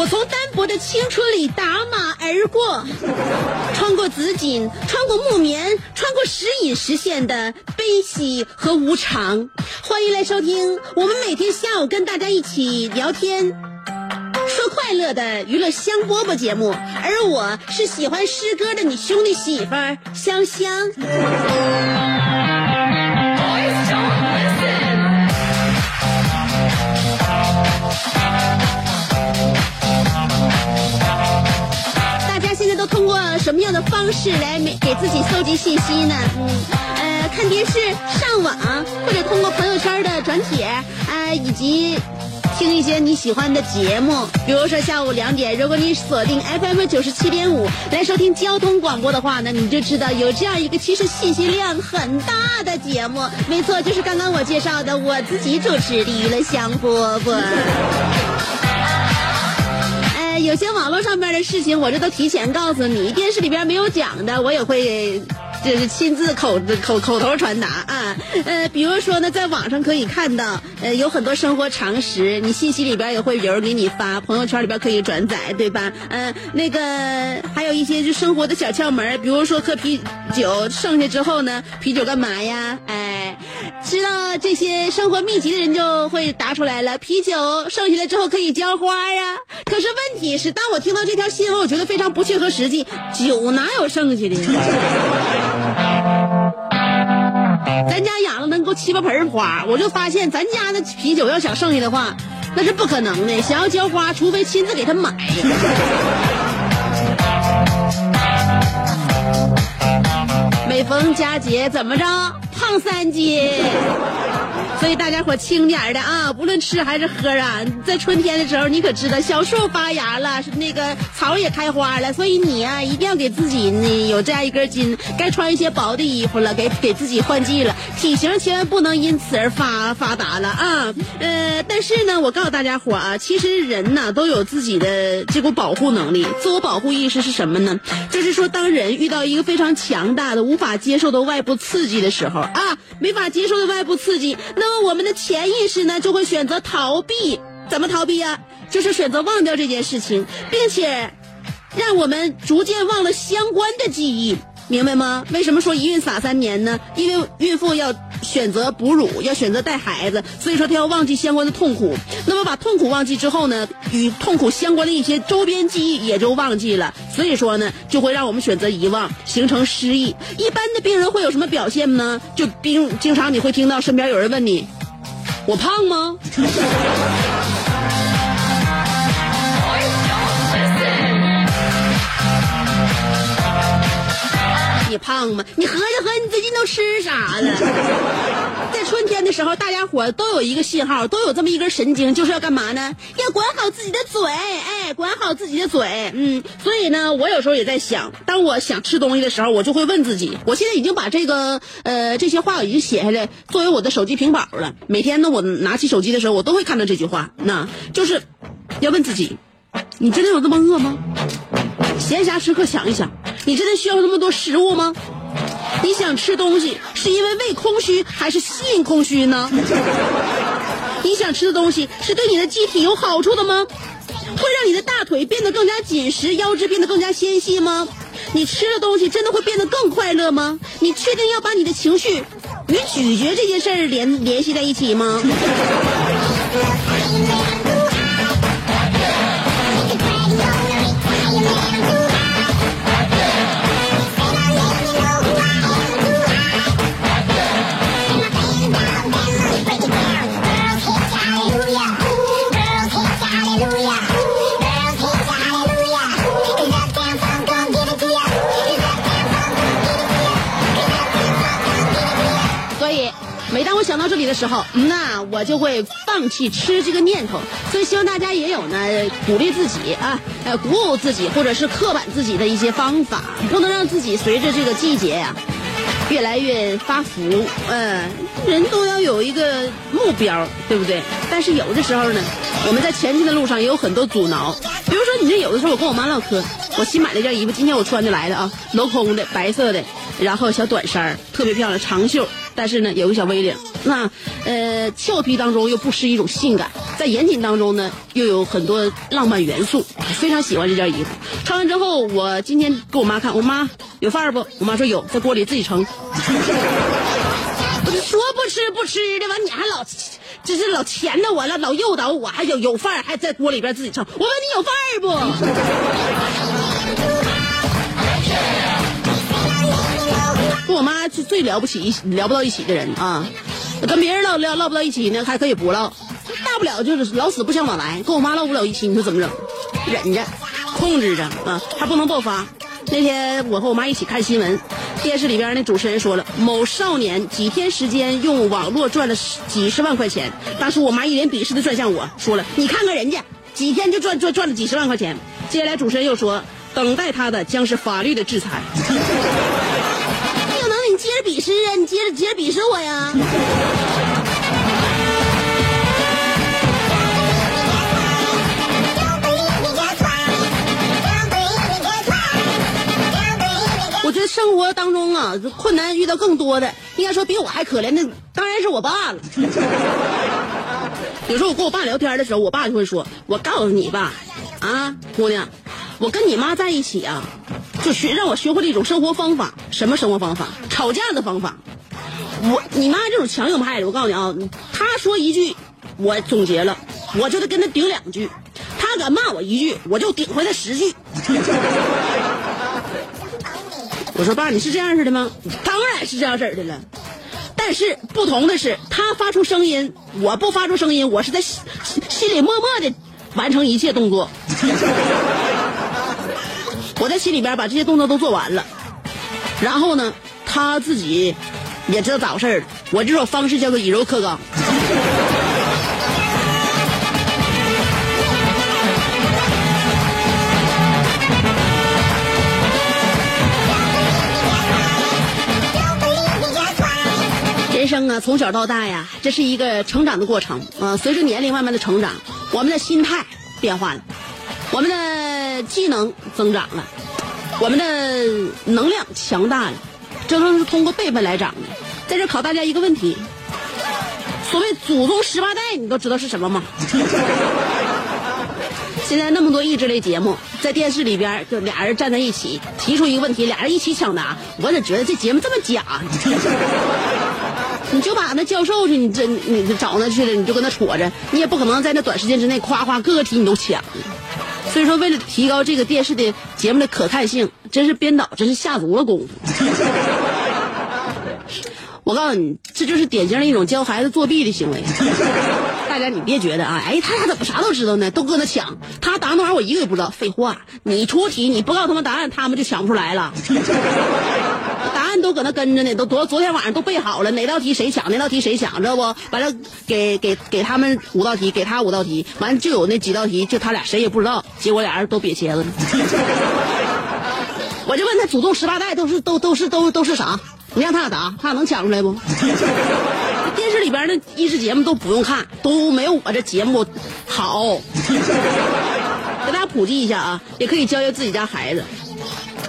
我从单薄的青春里打马而过，穿过紫锦，穿过木棉，穿过时隐时现的悲喜和无常。欢迎来收听我们每天下午跟大家一起聊天。说快乐的娱乐香饽饽节目，而我是喜欢诗歌的你兄弟媳妇儿香香。都通过什么样的方式来给给自己搜集信息呢？嗯，呃，看电视、上网，或者通过朋友圈的转帖，啊、以及听一些你喜欢的节目。比如说下午两点，如果你锁定 FM 九十七点五来收听交通广播的话呢，你就知道有这样一个其实信息量很大的节目。没错，就是刚刚我介绍的我自己主持的娱乐香饽饽。有些网络上面的事情，我这都提前告诉你，电视里边没有讲的，我也会。这是亲自口口口头传达啊，呃，比如说呢，在网上可以看到，呃，有很多生活常识，你信息里边也会有人给你发，朋友圈里边可以转载，对吧？嗯、那个还有一些就生活的小窍门，比如说喝啤酒剩下之后呢，啤酒干嘛呀？哎，知道这些生活秘籍的人就会答出来了，啤酒剩下来之后可以浇花呀。可是问题是，当我听到这条新闻，我觉得非常不切合实际，酒哪有剩下的？咱家养了能够七八盆花，我就发现咱家的啤酒要想剩下的话，那是不可能的。想要浇花，除非亲自给他买。每逢佳节怎么着，胖三斤。所以大家伙轻点的啊，不论吃还是喝啊，在春天的时候，你可知道小树发芽了，那个草也开花了，所以你啊一定要给自己呢有这样一根筋，该穿一些薄的衣服了，给给自己换季了，体型千万不能因此而发发达了啊。呃，但是呢，我告诉大家伙啊，其实人呢都有自己的这股保护能力，自我保护意识是什么呢？就是说，当人遇到一个非常强大的、无法接受的外部刺激的时候啊，没法接受的外部刺激，那那我们的潜意识呢就会选择逃避。怎么逃避呀、就是选择忘掉这件事情，并且让我们逐渐忘了相关的记忆，明白吗？为什么说一孕傻三年呢？因为孕妇要选择哺乳，要选择带孩子，所以说他要忘记相关的痛苦。那么把痛苦忘记之后呢，与痛苦相关的一些周边记忆也就忘记了。所以说呢，就会让我们选择遗忘，形成失忆。一般的病人会有什么表现呢？就病经常你会听到身边有人问你：“我胖吗？”你胖吗？你合计合计，你最近都吃啥了？在春天的时候，大家伙都有一个信号，都有这么一根神经，就是要干嘛呢？要管好自己的嘴，哎，管好自己的嘴。嗯，所以呢，我有时候也在想，当我想吃东西的时候，我就会问自己，我现在已经把这个呃这些话已经写下来，作为我的手机屏保了。每天呢，我拿起手机的时候，我都会看到这句话，那就是要问自己，你真的有这么饿吗？闲暇时刻想一想，你真的需要那么多食物吗？你想吃东西是因为胃空虚还是心空虚呢？你想吃的东西是对你的机体有好处的吗？会让你的大腿变得更加紧实，腰肢变得更加纤细吗？你吃的东西真的会变得更快乐吗？你确定要把你的情绪与咀嚼这件事儿联联系在一起吗？好，那我就会放弃吃这个念头。所以，希望大家也有呢鼓励自己啊，呃，鼓舞自己，或者是刻板自己的一些方法，不能让自己随着这个季节呀、越来越发福。嗯、人都要有一个目标，对不对？但是有的时候呢，我们在前进的路上也有很多阻挠。比如说，你这有的时候我跟我妈唠嗑，我新买了一件衣服，今天我穿着来的啊，镂空的，白色的，然后小短衫特别漂亮，长袖。但是呢，有个小 V 领，那呃俏皮当中又不失一种性感，在严谨当中呢又有很多浪漫元素，非常喜欢这件衣服。穿完之后，我今天给我妈看，我妈有范儿不？我妈说有，在锅里自己盛。我就说不吃不吃的，完你还老，这是老钳着我了，老诱导我，还有有范儿，还在锅里边自己盛。我问你有范儿不？跟我妈是最聊不起一、聊不到一起的人啊，跟别人唠唠唠不到一起呢，还可以不唠，大不了就是老死不相往来。跟我妈唠不了一起，你说怎么整？忍着，控制着啊，还不能爆发。那天我和我妈一起看新闻，电视里边那主持人说了，某少年几天时间用网络赚了十几十万块钱。当时我妈一脸鄙视的转向我说了：“你看看人家几天就赚赚赚了几十万块钱。”接下来主持人又说：“等待他的将是法律的制裁。”鄙视啊，你接着接着鄙视我呀！我觉得生活当中啊，困难遇到更多的，应该说比我还可怜的，当然是我爸了。有时候我跟我爸聊天的时候，我爸就会说：“我告诉你吧，啊，姑娘，我跟你妈在一起啊，就学让我学会了一种生活方法。什么生活方法？吵架的方法。我你妈这种强硬派的，我告诉你啊，她说一句，我总结了，我就得跟她顶两句。她敢骂我一句，我就顶回她十句。我说爸，你是这样式的吗？当然是这样式的了。但是不同的是，他发出声音，我不发出声音，我是在心心里默默的完成一切动作。我在心里边把这些动作都做完了，然后呢，他自己也知道咋回事了。我这种方式叫做以柔克刚。人生啊，从小到大呀，这是一个成长的过程啊、随着年龄慢慢的成长，我们的心态变化了，我们的技能增长了，我们的能量强大了，这都是通过辈分来长的。在这考大家一个问题：所谓祖宗十八代，你都知道是什么吗？现在那么多益智类节目，在电视里边就俩人站在一起，提出一个问题，俩人一起抢答，我咋觉得这节目这么假？你就把那教授去，你这你找那去了，你就跟他戳着，你也不可能在那短时间之内夸夸各个题你都抢。所以说，为了提高这个电视的节目的可看性，真是编导真是下足了功夫。我告诉你，这就是典型的一种教孩子作弊的行为。大家你别觉得啊，哎，他俩怎么啥都知道呢？都搁那抢，他答那玩意儿我一个也不知道。废话，你出题你不告诉他们答案，他们就抢不出来了。答案都搁那跟着呢，都昨昨天晚上都背好了，哪道题谁抢，哪道题谁抢，知道不？完了，给给给他们五道题，给他五道题，完了就有那几道题，就他俩谁也不知道，结果俩人都瘪茄子了。我就问他，祖宗十八代都是都都是都都是啥？你让他俩答，他俩能抢出来不？电视里边的益智节目都不用看，都没有我这节目好。给大家普及一下啊，也可以教教自己家孩子。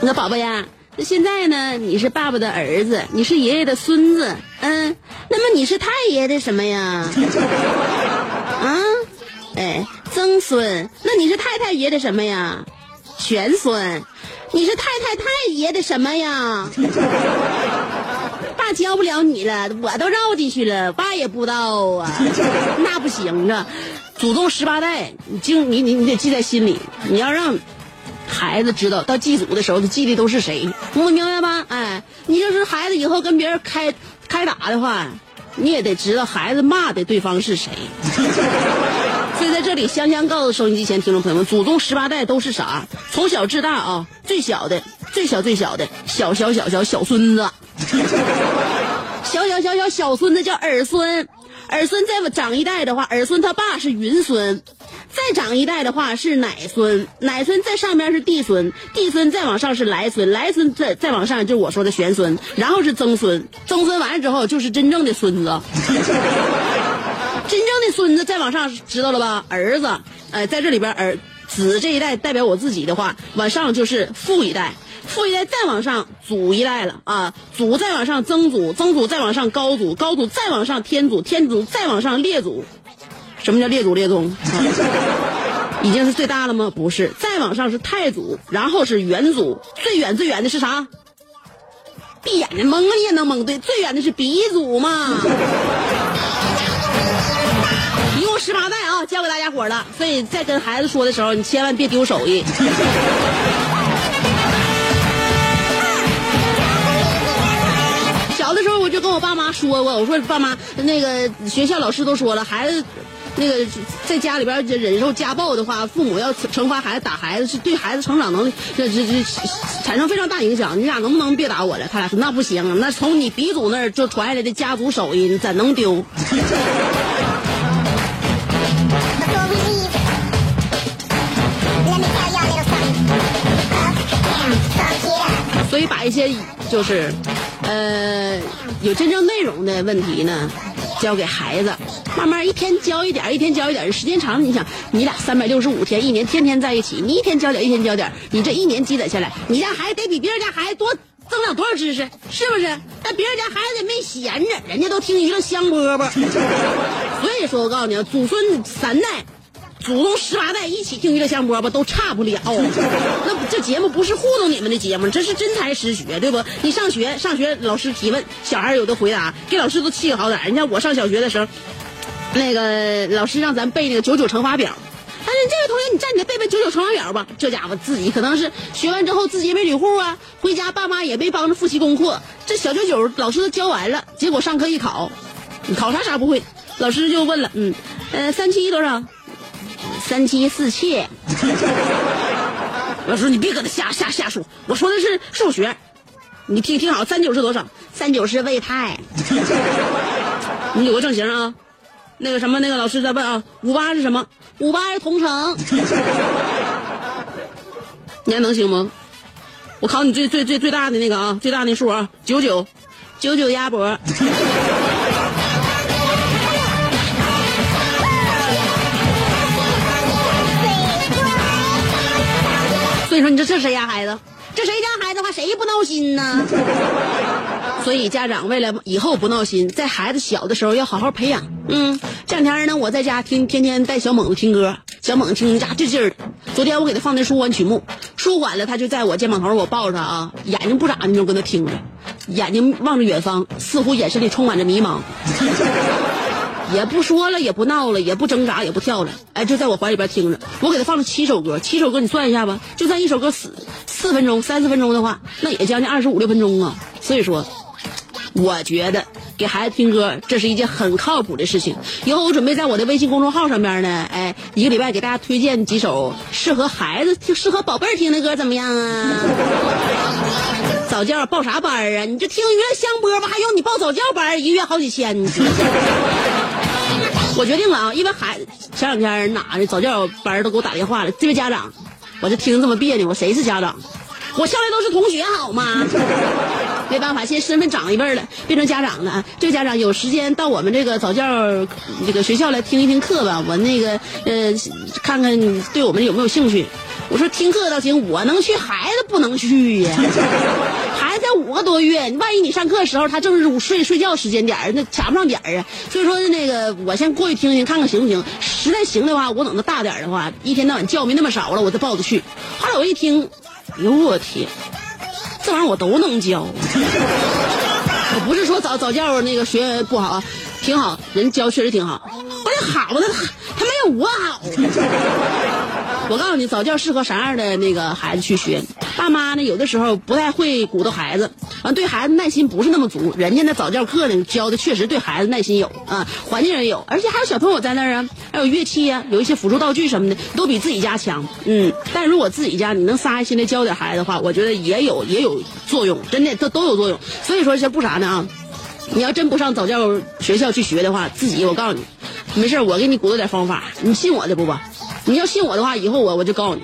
那宝贝呀，现在呢，你是爸爸的儿子，你是爷爷的孙子，嗯，那么你是太爷的什么呀？啊，哎，曾孙，那你是太太爷的什么呀？玄孙，你是太太太爷的什么呀？爸教不了你了，我都绕进去了，爸也不知道啊，那不行啊，祖宗十八代，你经你你你得记在心里，你要让。孩子知道到祭祖的时候，他祭的都是谁，我明白吧？哎，你就是孩子以后跟别人开开打的话，你也得知道孩子骂的对方是谁。所以在这里，香香告诉收音机前听众朋友们，祖宗十八代都是啥？从小至大啊，最小的、最小、最小的小小小小小孙子，小小小小小孙子叫儿孙，儿孙再长一代的话，儿孙他爸是云孙。再长一代的话是奶孙，奶孙在上面是弟孙，弟孙再往上是来孙，来孙再再往上就是我说的玄孙，然后是曾孙，曾孙完了之后就是真正的孙子，真正的孙子再往上知道了吧？儿子，哎，在这里边儿子这一代代表我自己的话，往上就是父一代，父一代再往上祖一代了啊，祖再往上曾祖，曾祖再往上高祖，高祖再往上天祖，天祖再往上列祖。什么叫列祖列宗？已经是最大了吗？不是，再往上是太祖，然后是元祖，最远最远的是啥？闭眼睛蒙你也能蒙对，最远的是鼻祖嘛。一共十八代啊，教给大家伙了。所以在跟孩子说的时候，你千万别丢手艺。小的时候我就跟我爸妈说过，我说爸妈，那个学校老师都说了，孩子。那个在家里边忍受家暴的话，父母要惩罚孩子打孩子，是对孩子成长能力这这这产生非常大影响。你俩能不能别打我了？他俩说那不行，那从你鼻祖那儿就传下来的家族手艺，怎能丢？所以把一些就是，呃，有真正内容的问题呢。教给孩子，慢慢一天教一点，一天教一点，时间长了，你想，你俩三百六十五天，一年天天在一起，你一天教点，一天教点，你这一年积攒下来，你家孩子得比别人家孩子多增长多少知识，是不是？但别人家孩子也没闲着，人家都听娱乐香饽饽。所以说，我告诉你，祖孙三代。祖宗十八代一起听娱乐香饽饽都差不了，那这节目不是糊弄你们的节目，这是真才实学，对不？你上学上学，老师提问，小孩有的回答，给老师都气个好歹。你像我上小学的时候，那个老师让咱背那个九九乘法表，他说这位同学你站起来背背九九乘法表吧。这家伙自己可能是学完之后自己也没捋户啊，回家爸妈也没帮着复习功课，这小九九老师都教完了，结果上课一考，你考啥啥不会，老师就问了，嗯，呃，三七多少？三妻四妾，老师你别搁那瞎瞎瞎说，我说的是数学，你听听好，三九是多少？三九是魏太，你有个正形啊。那个什么，那个老师在问啊，五八是什么？五八是同城，你还能行吗？我考你最最最最大的那个啊，最大的数啊，九九，九九鸭脖。所以说，你说这谁家孩子？这谁家孩子的话，谁不闹心呢？所以家长为了以后不闹心，在孩子小的时候要好好培养。嗯，这两天呢，我在家听，天天带小猛子听歌，小猛子听家这劲儿。昨天我给他放的舒缓曲目，舒缓了，他就在我肩膀头，我抱着他啊，眼睛不眨的就跟他听着，眼睛望着远方，似乎眼神里充满着迷茫。也不说了，也不闹了，也不挣扎，也不跳了，哎，就在我怀里边听着。我给他放了七首歌，七首歌你算一下吧，就算一首歌四四分钟、三四分钟的话，那也将近二十五六分钟啊。所以说，我觉得给孩子听歌这是一件很靠谱的事情。以后我准备在我的微信公众号上面呢，哎，一个礼拜给大家推荐几首适合孩子、听、适合宝贝儿听的歌，怎么样啊？早教报啥班啊？你就听娱乐香饽饽，还用你报早教班？一个月好几千。我决定了啊，因为孩子前两天哪的早教班都给我打电话了。这位家长，我就听这么别扭，我谁是家长？我向来都是同学好吗？没办法，现在身份长一辈了，变成家长了。这个家长有时间到我们这个早教这个学校来听一听课吧，我那个呃看看对我们有没有兴趣。我说听课倒行，我能去，孩子不能去呀。孩 五个多月，万一你上课的时候他正是午睡睡觉时间点儿，那卡不上点儿啊。所以说那个我先过去听听，看看行不行。实在行的话，我等他大点儿的话，一天到晚觉没那么少了，我再抱着去。后来我一听，哎呦我天，这玩意儿我都能教。我不是说早早教那个学不好，挺好，人教确实挺好。关键好呢，他我好。我告诉你，早教适合啥样的那个孩子去学？爸妈呢，有的时候不太会鼓捣孩子，完对孩子耐心不是那么足。人家那早教课呢，教的确实对孩子耐心有啊，环境也有，而且还有小朋友在那儿啊，还有乐器啊，有一些辅助道具什么的，都比自己家强。嗯，但如果自己家你能撒下心来教点孩子的话，我觉得也有也有作用，真的，这都有作用。所以说这不啥呢啊？你要真不上早教学校去学的话，自己我告诉你，没事我给你鼓捣点方法，你信我的不吧？你要信我的话，以后我我就告诉你，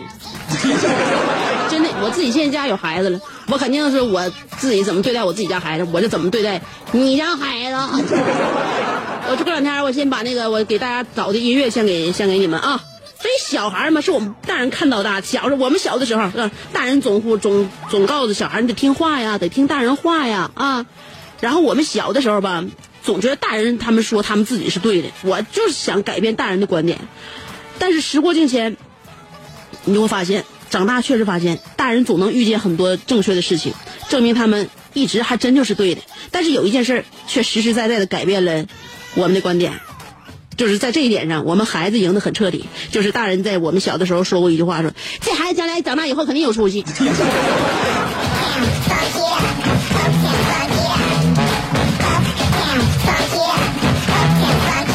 真的，我自己现在家有孩子了，我肯定是我自己怎么对待我自己家孩子，我就怎么对待你家孩子。我这过两天我先把那个我给大家找的音乐先给先给你们啊。所以小孩嘛，是我们大人看到大。小时候我们小的时候，大人总总总告诉小孩，你得听话呀，得听大人话呀啊。然后我们小的时候吧，总觉得大人他们说他们自己是对的，我就是想改变大人的观点。但是时过境迁，你就会发现，长大确实发现，大人总能遇见很多正确的事情，证明他们一直还真就是对的。但是有一件事却实实在在的改变了我们的观点，就是在这一点上，我们孩子赢得很彻底。就是大人在我们小的时候说过一句话，说这孩子将来长大以后肯定有出息。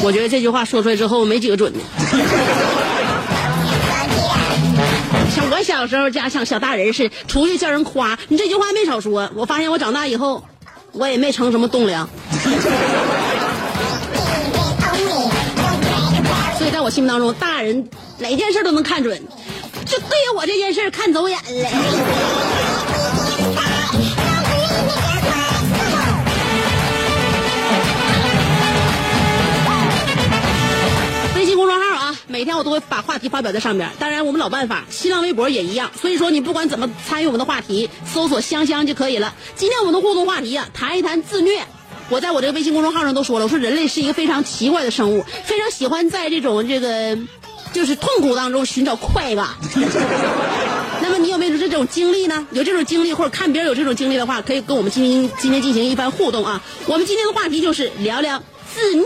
我觉得这句话说出来之后没几个准的。像我小时候家像小大人似的，出去叫人夸，你这句话没少说。我发现我长大以后，我也没成什么栋梁。所以在我心目当中，大人哪件事都能看准，就对于我这件事看走眼了。每天我都会把话题发表在上面，当然我们老办法，新浪微博也一样。所以说你不管怎么参与我们的话题，搜索“香香”就可以了。今天我们的互动话题啊，谈一谈自虐。我在我这个微信公众号上都说了，我说人类是一个非常奇怪的生物，非常喜欢在这种这个 就是痛苦当中寻找快感。那么你有没有这种经历呢？有这种经历或者看别人有这种经历的话，可以跟我们今天今天进行一番互动啊。我们今天的话题就是聊聊自虐。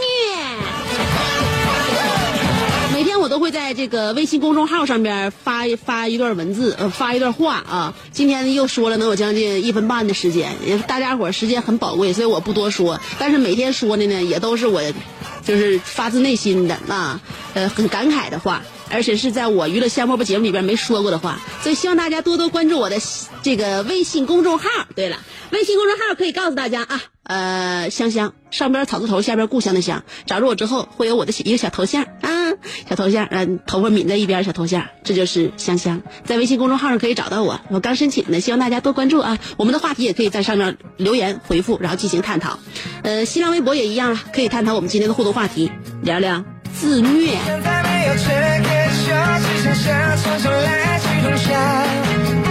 我都会在这个微信公众号上边发发一段文字，呃，发一段话啊。今天又说了能有将近一分半的时间，也大家伙时间很宝贵，所以我不多说。但是每天说的呢，也都是我，就是发自内心的啊，呃，很感慨的话，而且是在我娱乐香饽饽节目里边没说过的话。所以希望大家多多关注我的这个微信公众号。对了，微信公众号可以告诉大家啊。呃，香香上边草字头，下边故乡的乡，找着我之后会有我的一个小头像啊，小头像，嗯，头发抿在一边，小头像，这就是香香，在微信公众号上可以找到我，我刚申请的，希望大家多关注啊。我们的话题也可以在上面留言回复，然后进行探讨。呃，新浪微博也一样了，可以探讨我们今天的互动话题，聊聊自虐。要这个世界不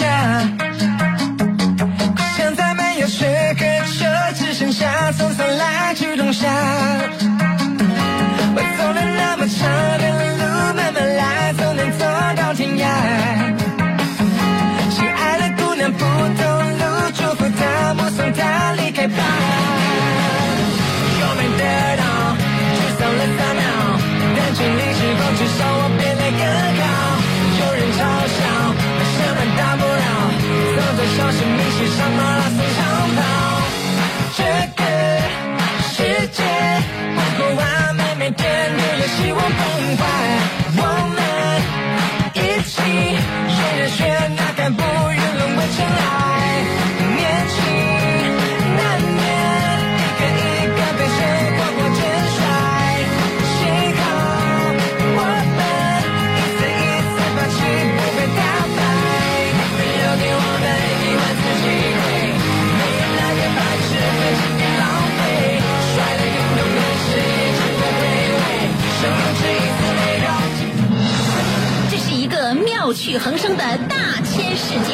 shine.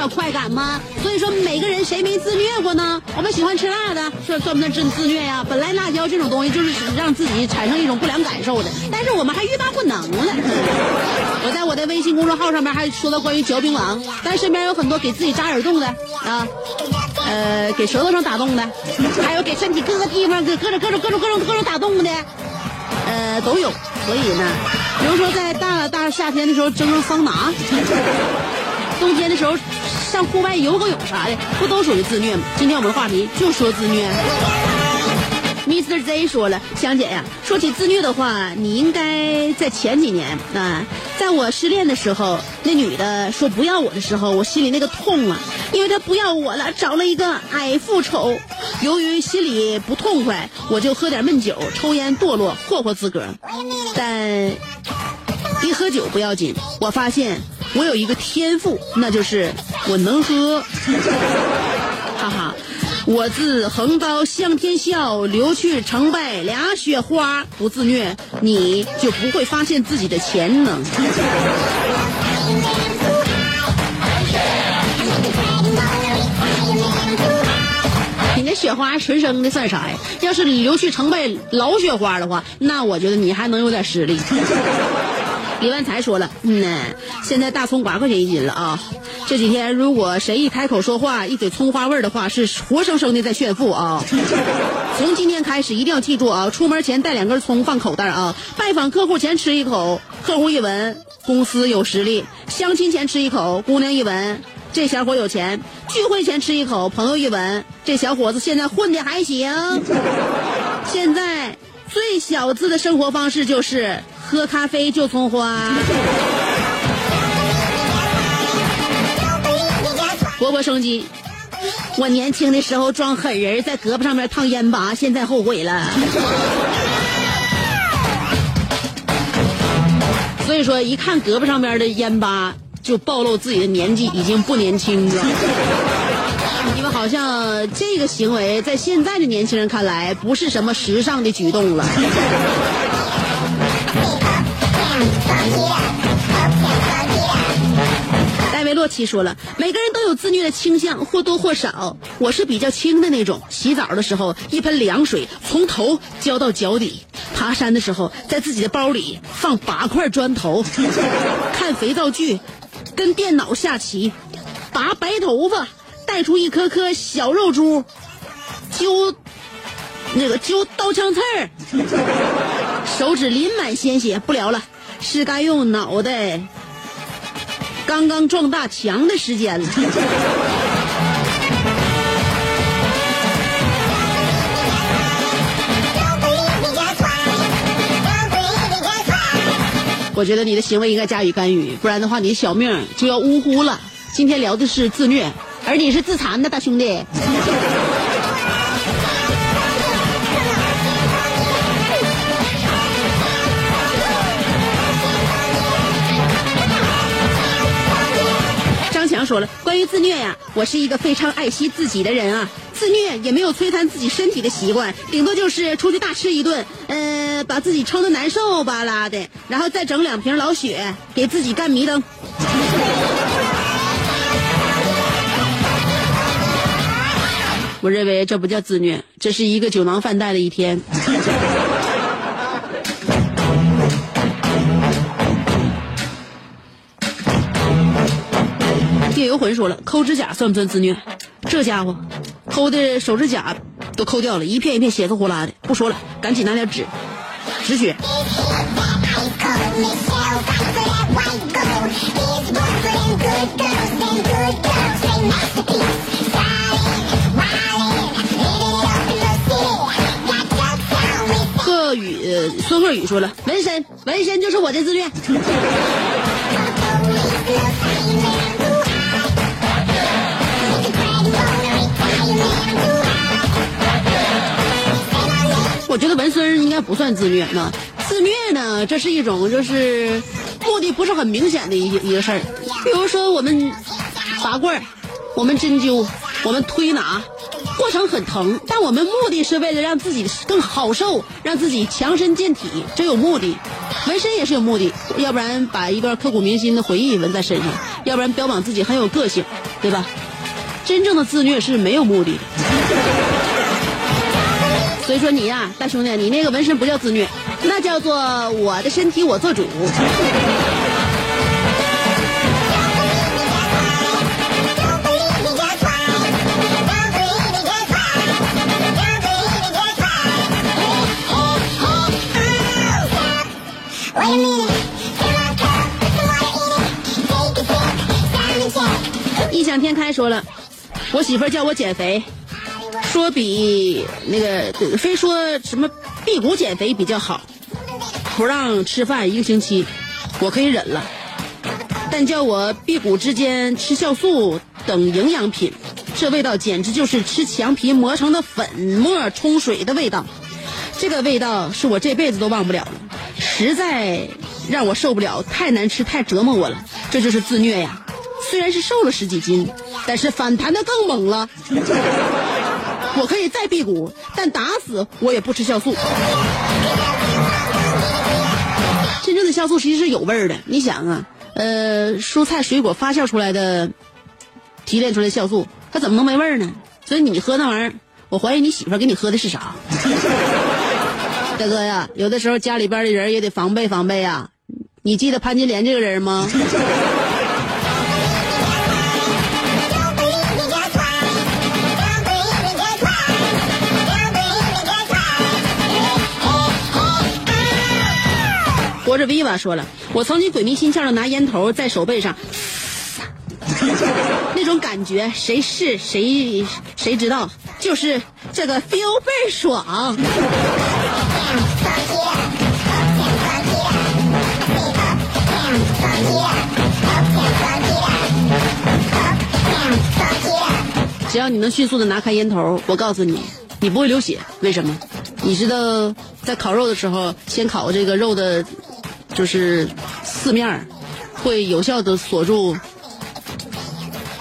苦当中寻找快感吗？所以说每个人谁没自虐过呢？我们喜欢吃辣的，算算不算真自虐呀、本来辣椒这种东西就是让自己产生一种不良感受的，但是我们还欲罢不能了。我在我的微信公众号上面还说到关于嚼槟榔，但身边有很多给自己扎耳洞的啊，呃，给舌头上打洞的，还有给身体各个地方各各种各种各种各种各种打洞的，呃，都有。所以呢，比如说在大大夏天的时候蒸蒸桑拿，冬天的时候上户外游个泳啥的，不都属于自虐吗？今天我们的话题就说自虐。Mr. Z 说了，香姐呀，说起自虐的话，你应该在前几年啊，在我失恋的时候，那女的说不要我的时候，我心里那个痛啊，因为她不要我了，找了一个矮富丑。由于心里不痛快，我就喝点闷酒，抽烟堕落，霍霍自个儿。但一喝酒不要紧，我发现我有一个天赋，那就是我能喝。哈哈。我自横刀向天笑，留去成败俩雪花。不自虐，你就不会发现自己的潜能。你那雪花纯生的算啥呀？要是留去成败老雪花的话，那我觉得你还能有点实力。李万才说了，嗯呢，现在大葱八块钱一斤了啊！这几天如果谁一开口说话，一嘴葱花味儿的话，是活生生的在炫富啊！从今天开始一定要记住啊，出门前带两根葱放口袋啊，拜访客户前吃一口，客户一闻公司有实力；相亲前吃一口，姑娘一闻这小伙有钱；聚会前吃一口，朋友一闻这小伙子现在混的还行。现在最小资的生活方式就是喝咖啡就葱花。勃勃生机。我年轻的时候装狠人，在胳膊上面烫烟疤，现在后悔了。所以说，一看胳膊上面的烟疤，就暴露自己的年纪已经不年轻了。因为好像这个行为在现在的年轻人看来不是什么时尚的举动了。戴维洛奇说了，每个人都有自虐的倾向，或多或少。我是比较轻的那种。洗澡的时候，一盆凉水从头浇到脚底；爬山的时候，在自己的包里放八块砖头；看肥皂剧，跟电脑下棋，拔白头发，带出一颗颗小肉珠，揪那个揪刀枪刺儿，手指淋满鲜血。不聊了，是该用脑袋。刚刚撞大墙的时间了。我觉得你的行为应该加以干预，不然的话，你的小命就要呜呼了。今天聊的是自虐，而你是自残的大兄弟。说了，关于自虐呀、我是一个非常爱惜自己的人啊，自虐也没有摧残自己身体的习惯，顶多就是出去大吃一顿，呃，把自己撑得难受巴拉的，然后再整两瓶老雪给自己干迷瞪。我认为这不叫自虐，这是一个酒囊饭袋的一天。游魂说了，抠指甲算不算自虐？这家伙抠的手指甲都抠掉了，一片一片血丝呼啦的。不说了，赶紧拿点纸止血。贺宇，孙贺宇说了，纹身，纹身就是我的自虐。我觉得纹身应该不算自虐呢，自虐呢，这是一种就是目的不是很明显的一一个事儿。比如说我们拔罐儿我们针灸，我们推拿，过程很疼，但我们目的是为了让自己更好受，让自己强身健体，这有目的。纹身也是有目的，要不然把一段刻骨铭心的回忆纹在身上，要不然标榜自己很有个性，对吧？真正的自虐是没有目的。所以说你呀，大兄弟，你那个纹身不叫自虐，那叫做我的身体我做主。异想天开说了，我媳妇叫我减肥。说比那个非说什么辟谷减肥比较好，不让吃饭一个星期，我可以忍了。但叫我辟谷之间吃酵素等营养品，这味道简直就是吃墙皮磨成的粉末冲水的味道。这个味道是我这辈子都忘不了了，实在让我受不了，太难吃，太折磨我了。这就是自虐呀！虽然是瘦了十几斤，但是反弹的更猛了。我可以再辟谷，但打死我也不吃酵素。真正的酵素其实是有味儿的，你想啊，呃，蔬菜水果发酵出来的提炼出来的酵素，它怎么能没味儿呢？所以你喝那玩意儿，我怀疑你媳妇给你喝的是啥？大哥呀，有的时候家里边的人也得防备防备呀。你记得潘金莲这个人吗？活着 viva 说了，我曾经鬼迷心窍的拿烟头在手背上，那种感觉谁是谁谁知道，就是这个 feel 倍爽。只要你能迅速的拿开烟头，我告诉你，你不会流血。为什么？你知道在烤肉的时候，先烤这个肉的。就是四面会有效的锁住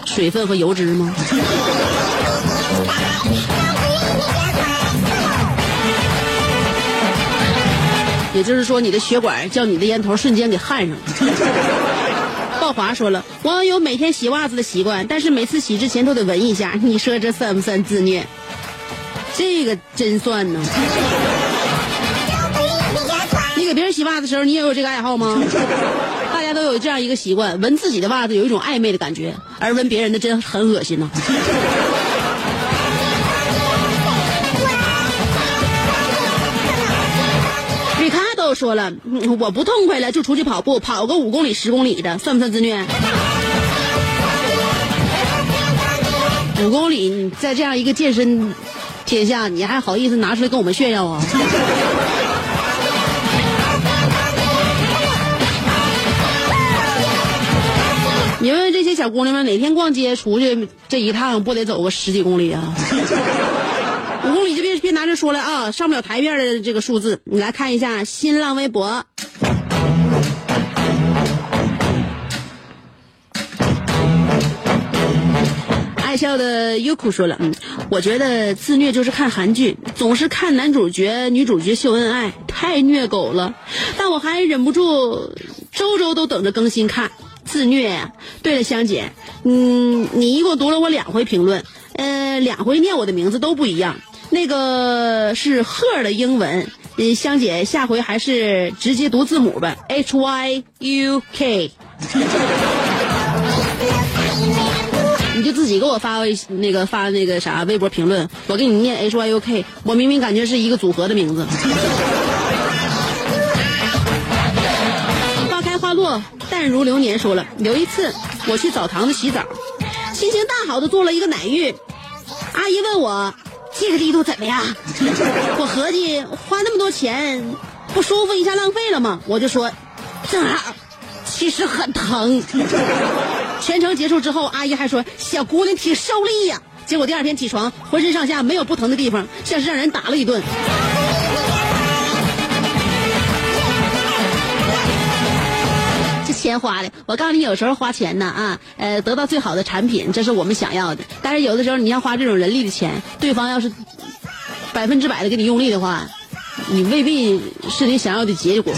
水分和油脂吗？也就是说，你的血管叫你的烟头瞬间给焊上了。爆华说了，我有每天洗袜子的习惯，但是每次洗之前都得闻一下。你说这算不算自虐？这个真算呢。给别人洗袜子的时候，你也有这个爱好吗？大家都有这样一个习惯，闻自己的袜子有一种暧昧的感觉，而闻别人的真很恶心呢。瑞卡都说了，我不痛快了就出去跑步，跑个五公里、十公里的，算不算自虐？五公里，在这样一个健身天下，你还好意思拿出来跟我们炫耀啊？这小姑娘们，哪天逛街出去这一趟不得走个十几公里啊？五公里就别别拿这说了啊，上不了台面的这个数字，你来看一下新浪微博。爱笑的优酷说了，嗯，我觉得自虐就是看韩剧，总是看男主角女主角秀恩爱，太虐狗了，但我还忍不住周周都等着更新看。自虐呀！对了，香姐，嗯，你一共读了我两回评论，呃，两回念我的名字都不一样。那个是赫的英文，呃，香姐下回还是直接读字母吧，H Y U K。你就自己给我发微那个发那个啥微博评论，我给你念 H Y U K，我明明感觉是一个组合的名字。淡如流年。说了，有一次我去澡堂子洗澡，心情大好的做了一个奶浴，阿姨问我这个力度怎么样？我合计花那么多钱，不舒服一下浪费了吗？我就说正好，其实很疼。全程结束之后，阿姨还说小姑娘挺受力呀。结果第二天起床，浑身上下没有不疼的地方，像是让人打了一顿。钱花的，我告诉你，有时候花钱呢啊，呃，得到最好的产品，这是我们想要的。但是有的时候，你要花这种人力的钱，对方要是百分之百的给你用力的话，你未必是你想要的结果。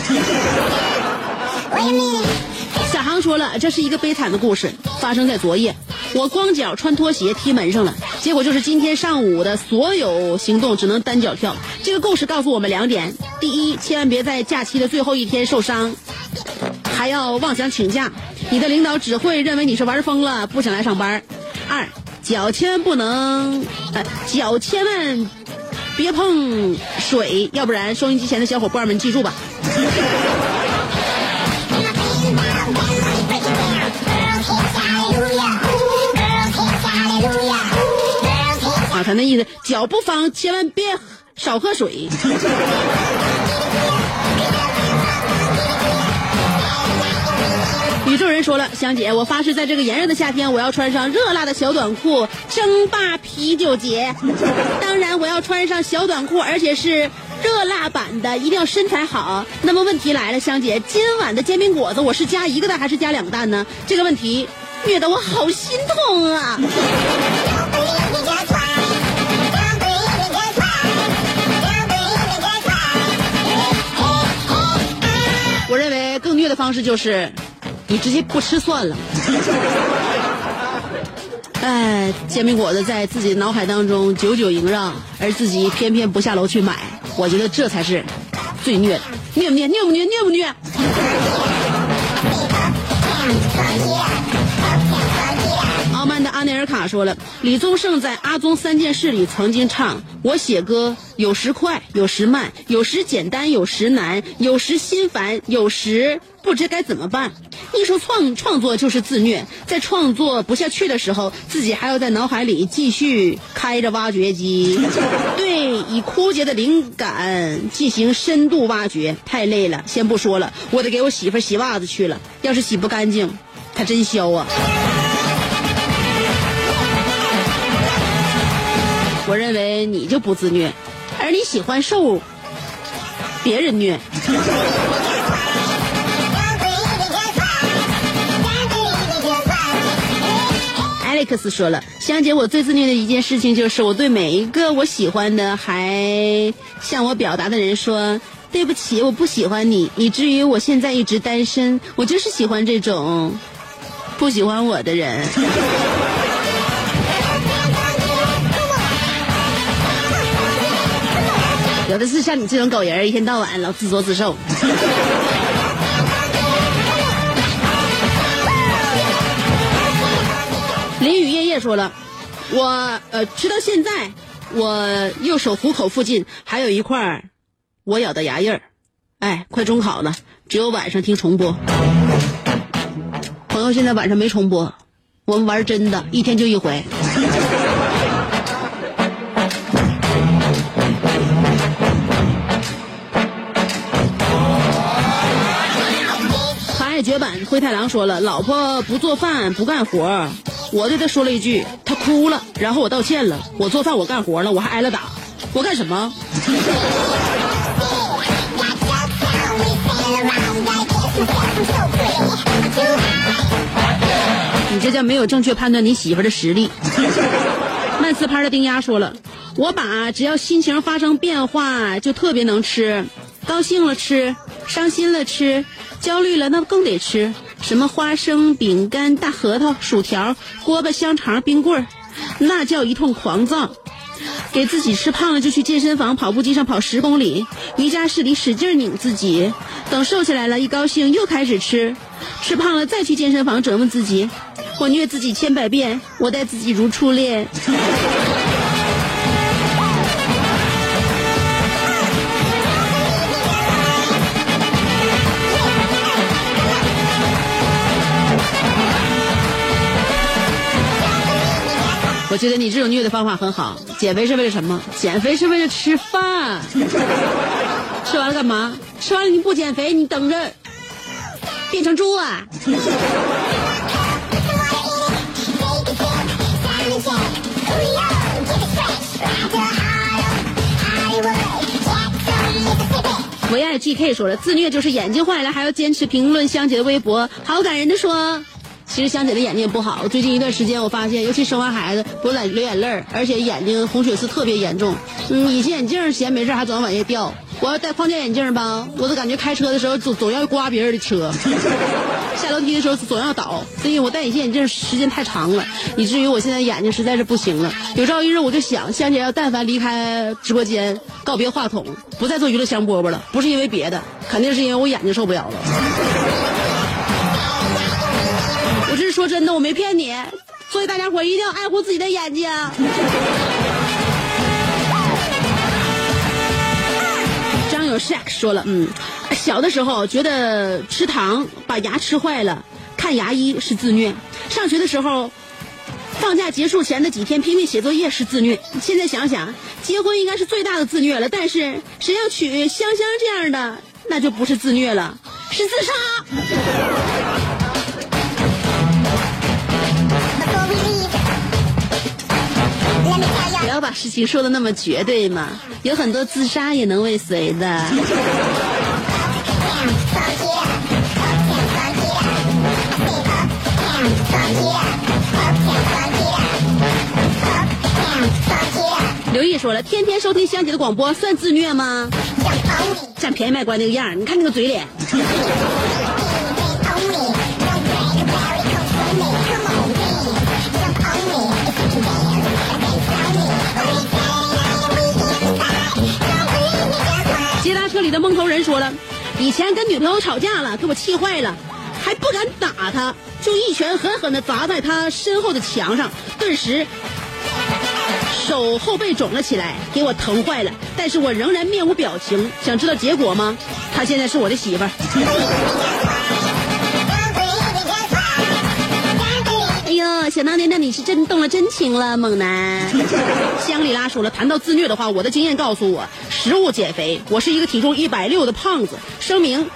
小航说了，这是一个悲惨的故事，发生在昨夜。我光脚穿拖鞋踢门上了，结果就是今天上午的所有行动只能单脚跳。这个故事告诉我们两点：第一，千万别在假期的最后一天受伤，还要妄想请假，你的领导只会认为你是玩疯了，不想来上班。二，脚千万不能，呃，脚千万别碰水，要不然收音机前的小伙伴们记住吧。啊，他那意思，脚不方千万别少喝水。宇宙人说了，香姐，我发誓在这个炎热的夏天，我要穿上热辣的小短裤，争霸啤酒节。当然，我要穿上小短裤，而且是热辣版的，一定要身材好。那么问题来了，香姐，今晚的煎饼果子，我是加一个蛋还是加两个蛋呢？这个问题虐得我好心痛啊！我认为更虐的方式就是，你直接不吃算了。哎，煎饼果子在自己脑海当中久久萦绕，而自己偏偏不下楼去买，我觉得这才是最虐的，虐不虐？虐不虐？虐不虐？阿内尔卡说了，李宗盛在《阿宗三件事》里曾经唱：“我写歌有时快，有时慢，有时简单，有时难，有时心烦，有时不知该怎么办。”艺术创创作就是自虐，在创作不下去的时候，自己还要在脑海里继续开着挖掘机，对，以枯竭的灵感进行深度挖掘，太累了。先不说了，我得给我媳妇洗袜子去了，要是洗不干净，她真削啊。我认为你就不自虐，而你喜欢受别人虐。Alex 说了，香姐，我最自虐的一件事情就是，我对每一个我喜欢的还向我表达的人说，对不起，我不喜欢你，以至于我现在一直单身。我就是喜欢这种不喜欢我的人。有的是像你这种狗人，一天到晚老自作自受。林雨夜夜说了，我呃，直到现在，我右手虎口附近还有一块我咬的牙印儿。哎，快中考了，只有晚上听重播。朋友，现在晚上没重播，我们玩真的，一天就一回。灰太狼说了，老婆不做饭不干活，我对他说了一句，他哭了，然后我道歉了，我做饭我干活了，我还挨了打，我干什么？你这叫没有正确判断你媳妇的实力。慢四拍的丁丫说了，我把只要心情发生变化就特别能吃，高兴了吃，伤心了吃，焦虑了那更得吃。什么花生、饼干、大核桃、薯条、锅巴、香肠、冰棍儿，那叫一通狂躁。给自己吃胖了就去健身房跑步机上跑十公里，瑜伽室里使劲拧自己，等瘦下来了，一高兴又开始吃，吃胖了再去健身房折磨自己。我虐自己千百遍，我待自己如初恋。我觉得你这种虐的方法很好。减肥是为了什么？减肥是为了吃饭。吃完了干嘛？吃完了你不减肥，你等着 变成猪啊！唯爱 GK 说了，自虐就是眼睛坏了还要坚持评论香姐的微博，好感人的说。其实香姐的眼睛也不好，最近一段时间我发现，尤其生完孩子，不是流眼泪而且眼睛红血丝特别严重。嗯，隐形眼镜闲没事还总往下掉。我要戴框架眼镜吧，我都感觉开车的时候总总要刮别人的车，下楼梯的时候总要倒。所以我戴隐形眼镜时间太长了，以至于我现在眼睛实在是不行了。有朝一日我就想，香姐要但凡离开直播间，告别话筒，不再做娱乐香饽饽了，不是因为别的，肯定是因为我眼睛受不了了。说真的，我没骗你，所以大家伙一定要爱护自己的眼睛。张友 shack 说了，嗯，小的时候觉得吃糖把牙吃坏了，看牙医是自虐；上学的时候，放假结束前的几天拼命写作业是自虐。现在想想，结婚应该是最大的自虐了。但是谁要娶香香这样的，那就不是自虐了，是自杀。不要把事情说的那么绝对嘛，有很多自杀也能未遂的。刘毅说了，天天收听香姐的广播算自虐吗？占便宜卖乖那个样你看那个嘴脸。捷达车里的蒙头人说了，以前跟女朋友吵架了，给我气坏了，还不敢打他，就一拳狠狠的砸在他身后的墙上，顿时手后背肿了起来，给我疼坏了。但是我仍然面无表情。想知道结果吗？她现在是我的媳妇儿。想当年的你是真动了真情了，猛男。香里拉说了，谈到自虐的话，我的经验告诉我，食物减肥。我是一个体重一百六的胖子，声明，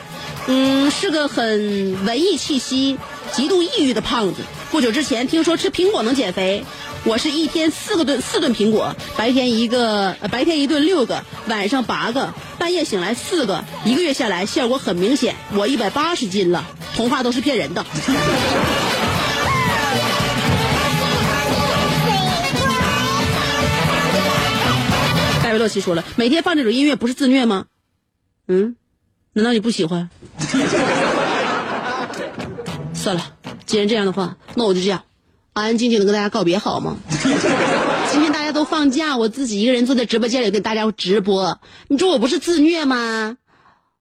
嗯，是个很文艺气息、极度抑郁的胖子。不久之前听说吃苹果能减肥，我是一天四个顿四顿苹果，白天一个，白天一顿六个，晚上八个，半夜醒来四个，一个月下来效果很明显，我一百八十斤了。童话都是骗人的。洛奇说了，每天放这种音乐不是自虐吗？嗯，难道你不喜欢？算了，既然这样的话，那我就这样，安安静静的跟大家告别好吗？今天大家都放假，我自己一个人坐在直播间里跟大家直播，你说我不是自虐吗？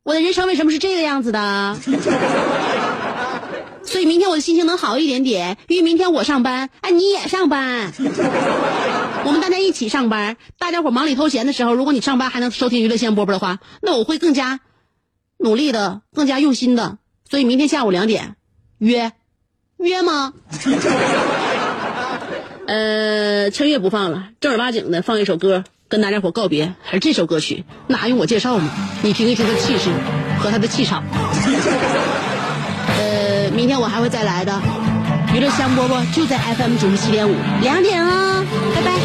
我的人生为什么是这个样子的？所以明天我的心情能好一点点，因为明天我上班，哎，你也上班。我们大家一起上班，大家伙忙里偷闲的时候，如果你上班还能收听娱乐香饽饽的话，那我会更加努力的，更加用心的。所以明天下午两点约约吗？呃，趁月不放了，正儿八经的放一首歌跟大家伙告别，还是这首歌曲，那还用我介绍吗？你听一听他气势和他的气场。明天我还会再来的，娱乐香饽饽就在 FM 九十七点五，两点哦，拜拜。